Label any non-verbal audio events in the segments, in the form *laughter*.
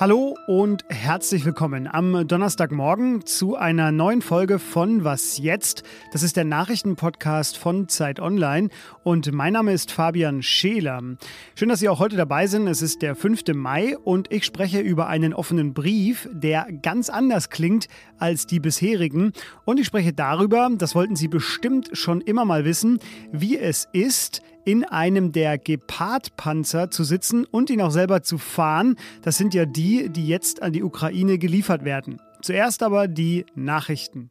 Hallo und herzlich willkommen am Donnerstagmorgen zu einer neuen Folge von Was jetzt? Das ist der Nachrichtenpodcast von Zeit Online und mein Name ist Fabian Scheler. Schön, dass Sie auch heute dabei sind. Es ist der 5. Mai und ich spreche über einen offenen Brief, der ganz anders klingt als die bisherigen und ich spreche darüber, das wollten Sie bestimmt schon immer mal wissen, wie es ist, in einem der Gepard-Panzer zu sitzen und ihn auch selber zu fahren. Das sind ja die, die jetzt an die Ukraine geliefert werden. Zuerst aber die Nachrichten.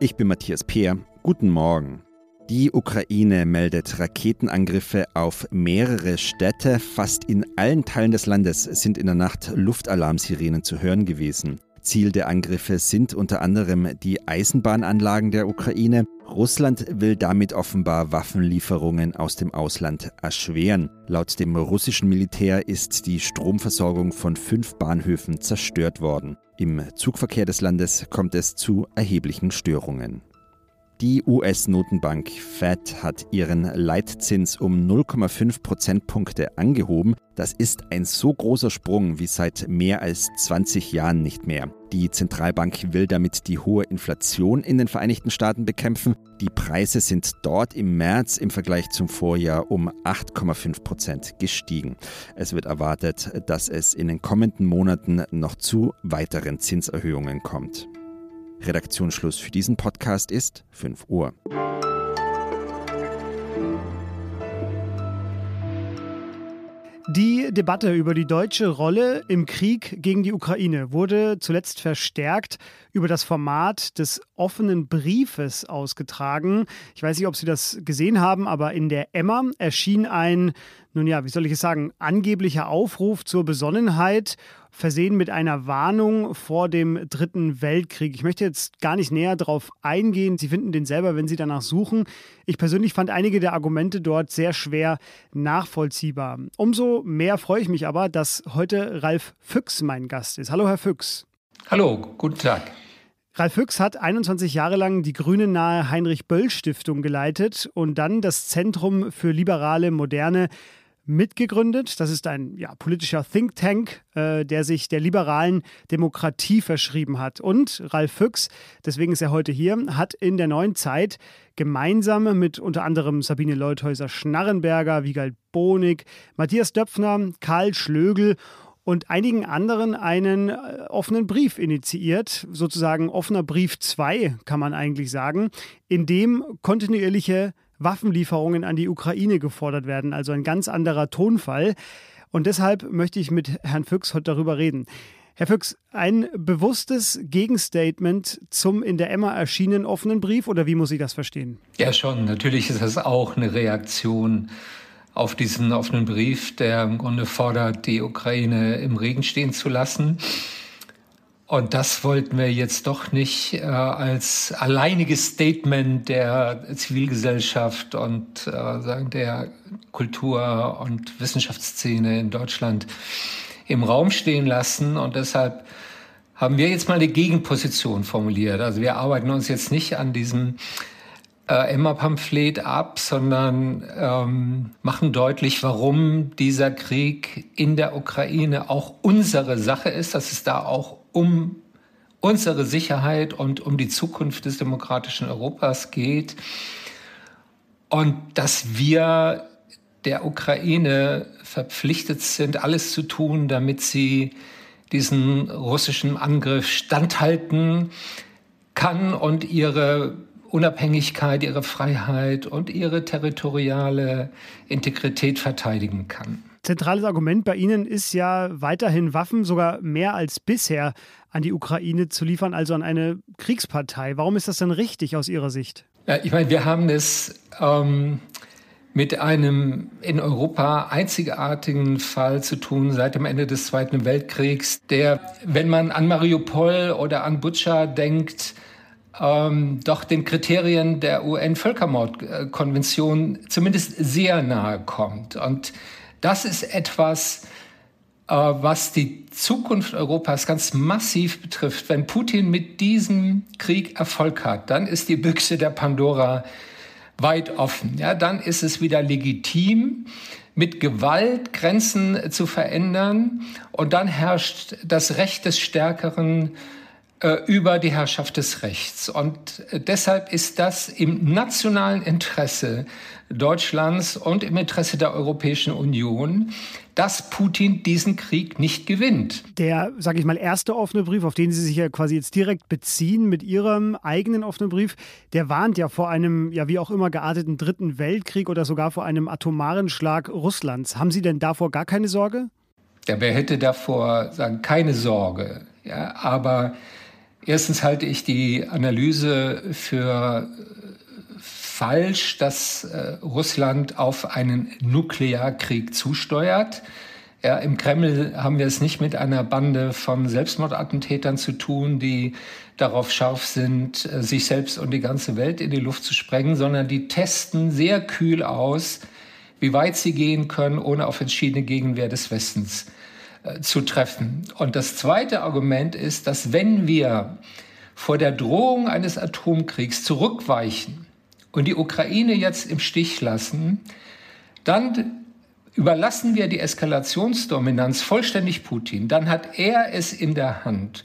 Ich bin Matthias Peer. Guten Morgen. Die Ukraine meldet Raketenangriffe auf mehrere Städte. Fast in allen Teilen des Landes sind in der Nacht Luftalarmsirenen zu hören gewesen. Ziel der Angriffe sind unter anderem die Eisenbahnanlagen der Ukraine. Russland will damit offenbar Waffenlieferungen aus dem Ausland erschweren. Laut dem russischen Militär ist die Stromversorgung von fünf Bahnhöfen zerstört worden. Im Zugverkehr des Landes kommt es zu erheblichen Störungen. Die US-Notenbank Fed hat ihren Leitzins um 0,5 Prozentpunkte angehoben. Das ist ein so großer Sprung wie seit mehr als 20 Jahren nicht mehr. Die Zentralbank will damit die hohe Inflation in den Vereinigten Staaten bekämpfen. Die Preise sind dort im März im Vergleich zum Vorjahr um 8,5 Prozent gestiegen. Es wird erwartet, dass es in den kommenden Monaten noch zu weiteren Zinserhöhungen kommt. Redaktionsschluss für diesen Podcast ist 5 Uhr. Die Debatte über die deutsche Rolle im Krieg gegen die Ukraine wurde zuletzt verstärkt über das Format des offenen Briefes ausgetragen. Ich weiß nicht, ob Sie das gesehen haben, aber in der Emma erschien ein, nun ja, wie soll ich es sagen, angeblicher Aufruf zur Besonnenheit versehen mit einer Warnung vor dem Dritten Weltkrieg. Ich möchte jetzt gar nicht näher darauf eingehen. Sie finden den selber, wenn Sie danach suchen. Ich persönlich fand einige der Argumente dort sehr schwer nachvollziehbar. Umso mehr freue ich mich aber, dass heute Ralf Füchs mein Gast ist. Hallo, Herr Füchs. Hallo, guten Tag. Ralf Füchs hat 21 Jahre lang die grüne nahe Heinrich-Böll-Stiftung geleitet und dann das Zentrum für liberale Moderne mitgegründet. Das ist ein ja, politischer Think Tank, äh, der sich der liberalen Demokratie verschrieben hat. Und Ralf Füchs, deswegen ist er heute hier, hat in der neuen Zeit gemeinsam mit unter anderem Sabine Leuthäuser-Schnarrenberger, Wiegald Bonig, Matthias Döpfner, Karl Schlögel und einigen anderen einen äh, offenen Brief initiiert, sozusagen offener Brief 2, kann man eigentlich sagen, in dem kontinuierliche Waffenlieferungen an die Ukraine gefordert werden. Also ein ganz anderer Tonfall. Und deshalb möchte ich mit Herrn Füchs heute darüber reden. Herr Füchs, ein bewusstes Gegenstatement zum in der Emma erschienenen offenen Brief oder wie muss ich das verstehen? Ja, schon. Natürlich ist das auch eine Reaktion auf diesen offenen Brief, der im Grunde fordert, die Ukraine im Regen stehen zu lassen. Und das wollten wir jetzt doch nicht äh, als alleiniges Statement der Zivilgesellschaft und äh, sagen der Kultur- und Wissenschaftsszene in Deutschland im Raum stehen lassen. Und deshalb haben wir jetzt mal eine Gegenposition formuliert. Also wir arbeiten uns jetzt nicht an diesem äh, Emma-Pamphlet ab, sondern ähm, machen deutlich, warum dieser Krieg in der Ukraine auch unsere Sache ist, dass es da auch um unsere Sicherheit und um die Zukunft des demokratischen Europas geht und dass wir der Ukraine verpflichtet sind, alles zu tun, damit sie diesen russischen Angriff standhalten kann und ihre Unabhängigkeit, ihre Freiheit und ihre territoriale Integrität verteidigen kann. Zentrales Argument bei Ihnen ist ja weiterhin Waffen, sogar mehr als bisher, an die Ukraine zu liefern, also an eine Kriegspartei. Warum ist das denn richtig aus Ihrer Sicht? Ja, ich meine, wir haben es ähm, mit einem in Europa einzigartigen Fall zu tun seit dem Ende des Zweiten Weltkriegs, der, wenn man an Mariupol oder an Butscha denkt, ähm, doch den Kriterien der UN-Völkermordkonvention zumindest sehr nahe kommt. Und das ist etwas, äh, was die Zukunft Europas ganz massiv betrifft. Wenn Putin mit diesem Krieg Erfolg hat, dann ist die Büchse der Pandora weit offen. Ja, dann ist es wieder legitim, mit Gewalt Grenzen zu verändern. Und dann herrscht das Recht des Stärkeren äh, über die Herrschaft des Rechts. Und äh, deshalb ist das im nationalen Interesse Deutschlands und im Interesse der Europäischen Union, dass Putin diesen Krieg nicht gewinnt. Der, sage ich mal, erste offene Brief, auf den Sie sich ja quasi jetzt direkt beziehen mit Ihrem eigenen offenen Brief, der warnt ja vor einem, ja wie auch immer gearteten Dritten Weltkrieg oder sogar vor einem atomaren Schlag Russlands. Haben Sie denn davor gar keine Sorge? Ja, wer hätte davor sagen, keine Sorge? Ja, aber erstens halte ich die Analyse für falsch, dass äh, Russland auf einen Nuklearkrieg zusteuert. Ja, Im Kreml haben wir es nicht mit einer Bande von Selbstmordattentätern zu tun, die darauf scharf sind, äh, sich selbst und die ganze Welt in die Luft zu sprengen, sondern die testen sehr kühl aus, wie weit sie gehen können, ohne auf entschiedene Gegenwehr des Westens äh, zu treffen. Und das zweite Argument ist, dass wenn wir vor der Drohung eines Atomkriegs zurückweichen, und die Ukraine jetzt im Stich lassen, dann überlassen wir die Eskalationsdominanz vollständig Putin. Dann hat er es in der Hand,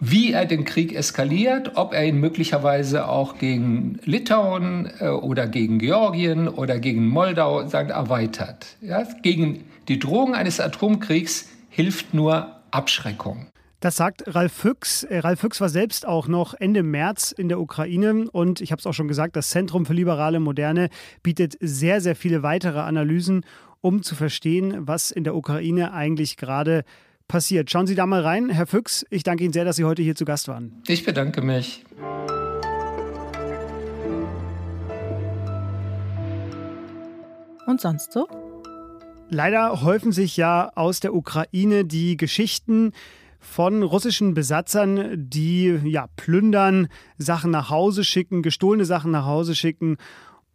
wie er den Krieg eskaliert, ob er ihn möglicherweise auch gegen Litauen äh, oder gegen Georgien oder gegen Moldau sagt, erweitert. Ja? Gegen die Drohung eines Atomkriegs hilft nur Abschreckung. Das sagt Ralf Füchs. Äh, Ralf Füchs war selbst auch noch Ende März in der Ukraine und ich habe es auch schon gesagt, das Zentrum für liberale Moderne bietet sehr, sehr viele weitere Analysen, um zu verstehen, was in der Ukraine eigentlich gerade passiert. Schauen Sie da mal rein. Herr Füchs, ich danke Ihnen sehr, dass Sie heute hier zu Gast waren. Ich bedanke mich. Und sonst so? Leider häufen sich ja aus der Ukraine die Geschichten, von russischen Besatzern, die ja plündern, Sachen nach Hause schicken, gestohlene Sachen nach Hause schicken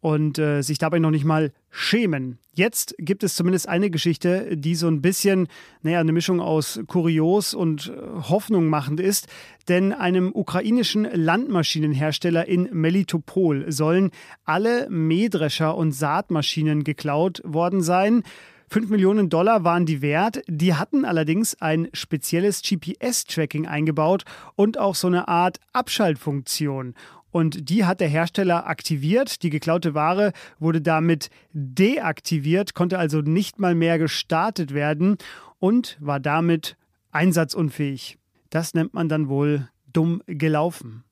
und äh, sich dabei noch nicht mal schämen. Jetzt gibt es zumindest eine Geschichte, die so ein bisschen, naja, eine Mischung aus kurios und äh, Hoffnung machend ist. Denn einem ukrainischen Landmaschinenhersteller in Melitopol sollen alle Mähdrescher und Saatmaschinen geklaut worden sein. 5 Millionen Dollar waren die wert. Die hatten allerdings ein spezielles GPS-Tracking eingebaut und auch so eine Art Abschaltfunktion. Und die hat der Hersteller aktiviert. Die geklaute Ware wurde damit deaktiviert, konnte also nicht mal mehr gestartet werden und war damit einsatzunfähig. Das nennt man dann wohl dumm gelaufen.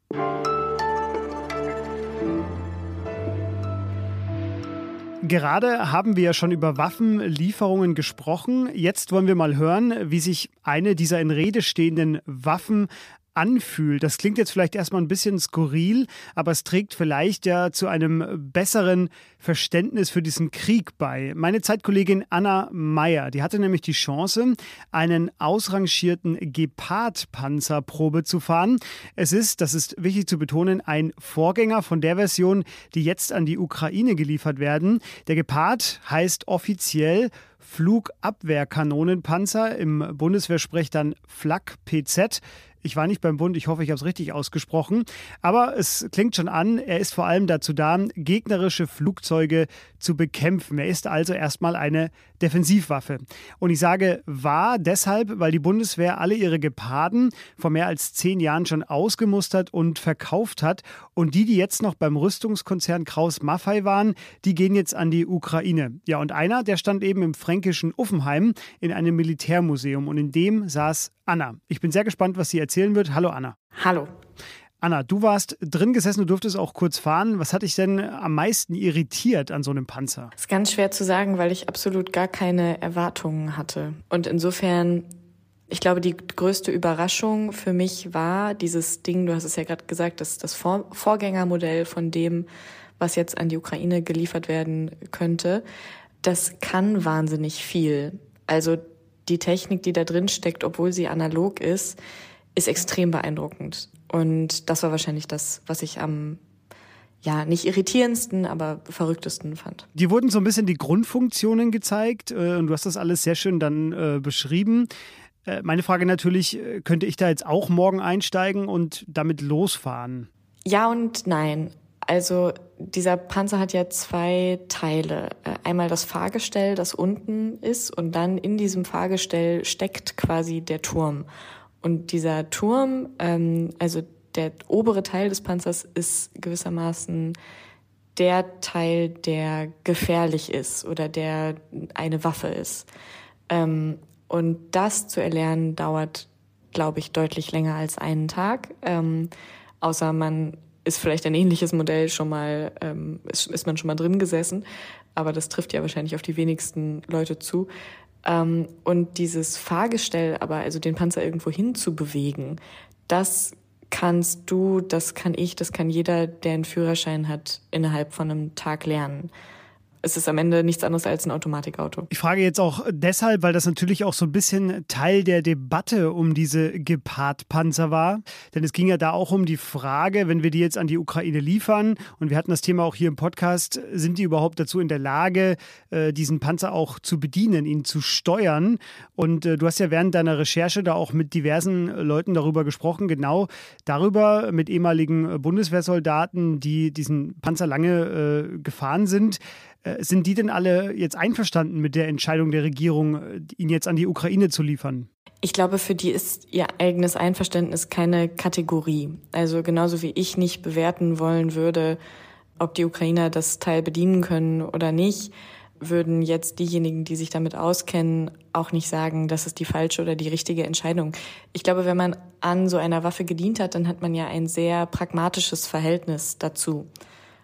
Gerade haben wir ja schon über Waffenlieferungen gesprochen. Jetzt wollen wir mal hören, wie sich eine dieser in Rede stehenden Waffen anfühlt. Das klingt jetzt vielleicht erstmal ein bisschen skurril, aber es trägt vielleicht ja zu einem besseren Verständnis für diesen Krieg bei. Meine Zeitkollegin Anna Meyer, die hatte nämlich die Chance, einen ausrangierten Gepard-Panzerprobe zu fahren. Es ist, das ist wichtig zu betonen, ein Vorgänger von der Version, die jetzt an die Ukraine geliefert werden. Der Gepard heißt offiziell Flugabwehrkanonenpanzer. Im Bundeswehrsprech dann Flak PZ. Ich war nicht beim Bund, ich hoffe, ich habe es richtig ausgesprochen. Aber es klingt schon an, er ist vor allem dazu da, gegnerische Flugzeuge zu bekämpfen. Er ist also erstmal eine Defensivwaffe. Und ich sage war deshalb, weil die Bundeswehr alle ihre Geparden vor mehr als zehn Jahren schon ausgemustert und verkauft hat. Und die, die jetzt noch beim Rüstungskonzern Kraus-Maffei waren, die gehen jetzt an die Ukraine. Ja, und einer, der stand eben im fränkischen Uffenheim in einem Militärmuseum. Und in dem saß Anna. Ich bin sehr gespannt, was sie erzählen wird. Hallo Anna. Hallo. Anna, du warst drin gesessen, du durftest auch kurz fahren. Was hat dich denn am meisten irritiert an so einem Panzer? Das ist ganz schwer zu sagen, weil ich absolut gar keine Erwartungen hatte. Und insofern, ich glaube, die größte Überraschung für mich war dieses Ding, du hast es ja gerade gesagt, das, das Vorgängermodell von dem, was jetzt an die Ukraine geliefert werden könnte. Das kann wahnsinnig viel. Also die Technik, die da drin steckt, obwohl sie analog ist, ist extrem beeindruckend. Und das war wahrscheinlich das, was ich am ja, nicht irritierendsten, aber verrücktesten fand. Die wurden so ein bisschen die Grundfunktionen gezeigt äh, und du hast das alles sehr schön dann äh, beschrieben. Äh, meine Frage natürlich, könnte ich da jetzt auch morgen einsteigen und damit losfahren? Ja und nein. Also dieser Panzer hat ja zwei Teile. Äh, einmal das Fahrgestell, das unten ist, und dann in diesem Fahrgestell steckt quasi der Turm. Und dieser Turm, ähm, also der obere Teil des Panzers, ist gewissermaßen der Teil, der gefährlich ist oder der eine Waffe ist. Ähm, und das zu erlernen dauert, glaube ich, deutlich länger als einen Tag. Ähm, außer man ist vielleicht ein ähnliches Modell schon mal, ähm, ist, ist man schon mal drin gesessen. Aber das trifft ja wahrscheinlich auf die wenigsten Leute zu. Ähm, und dieses Fahrgestell, aber also den Panzer irgendwo hin zu bewegen, das kannst du, das kann ich, das kann jeder, der einen Führerschein hat, innerhalb von einem Tag lernen es ist am Ende nichts anderes als ein Automatikauto. Ich frage jetzt auch deshalb, weil das natürlich auch so ein bisschen Teil der Debatte um diese Gepard-Panzer war. Denn es ging ja da auch um die Frage, wenn wir die jetzt an die Ukraine liefern, und wir hatten das Thema auch hier im Podcast, sind die überhaupt dazu in der Lage, äh, diesen Panzer auch zu bedienen, ihn zu steuern? Und äh, du hast ja während deiner Recherche da auch mit diversen Leuten darüber gesprochen, genau darüber, mit ehemaligen Bundeswehrsoldaten, die diesen Panzer lange äh, gefahren sind. Äh, sind die denn alle jetzt einverstanden mit der Entscheidung der Regierung, äh, ihn jetzt an die Ukraine zu liefern? Ich glaube, für die ist ihr eigenes Einverständnis keine Kategorie. Also genauso wie ich nicht bewerten wollen würde, ob die Ukrainer das Teil bedienen können oder nicht, würden jetzt diejenigen, die sich damit auskennen, auch nicht sagen, das ist die falsche oder die richtige Entscheidung. Ich glaube, wenn man an so einer Waffe gedient hat, dann hat man ja ein sehr pragmatisches Verhältnis dazu.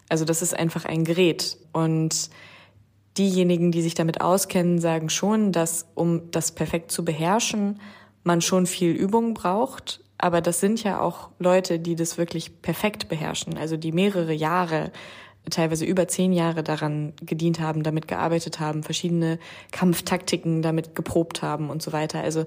Also das ist einfach ein Gerät. Und diejenigen, die sich damit auskennen, sagen schon, dass um das perfekt zu beherrschen, man schon viel Übung braucht. Aber das sind ja auch Leute, die das wirklich perfekt beherrschen, also die mehrere Jahre, teilweise über zehn Jahre daran gedient haben, damit gearbeitet haben, verschiedene Kampftaktiken damit geprobt haben und so weiter. Also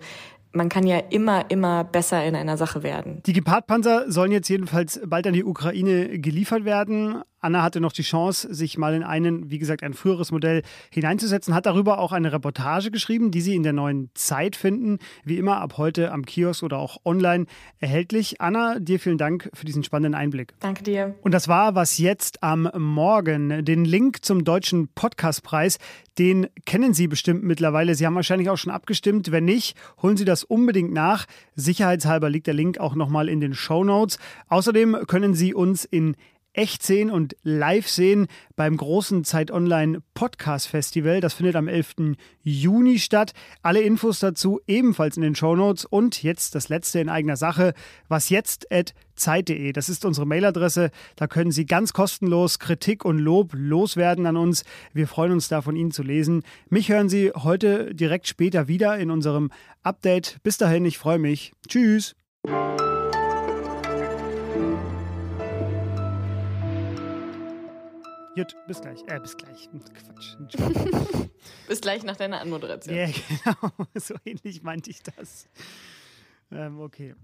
man kann ja immer, immer besser in einer Sache werden. Die Gepard-Panzer sollen jetzt jedenfalls bald an die Ukraine geliefert werden. Anna hatte noch die Chance, sich mal in einen, wie gesagt, ein früheres Modell hineinzusetzen, hat darüber auch eine Reportage geschrieben, die Sie in der neuen Zeit finden. Wie immer ab heute am Kiosk oder auch online erhältlich. Anna, dir vielen Dank für diesen spannenden Einblick. Danke dir. Und das war was jetzt am Morgen. Den Link zum Deutschen Podcastpreis, den kennen Sie bestimmt mittlerweile. Sie haben wahrscheinlich auch schon abgestimmt. Wenn nicht, holen Sie das unbedingt nach. Sicherheitshalber liegt der Link auch nochmal in den Show Notes. Außerdem können Sie uns in echt sehen und live sehen beim großen Zeit Online Podcast Festival. Das findet am 11. Juni statt. Alle Infos dazu ebenfalls in den Show Notes. Und jetzt das letzte in eigener Sache. Was jetzt at Zeit.de. Das ist unsere Mailadresse. Da können Sie ganz kostenlos Kritik und Lob loswerden an uns. Wir freuen uns da von Ihnen zu lesen. Mich hören Sie heute direkt später wieder in unserem Update. Bis dahin, ich freue mich. Tschüss. Jut, bis gleich. Äh, bis gleich. Quatsch. *laughs* bis gleich nach deiner Anmoderation. Ja, *laughs* genau. So ähnlich meinte ich das. Ähm, okay.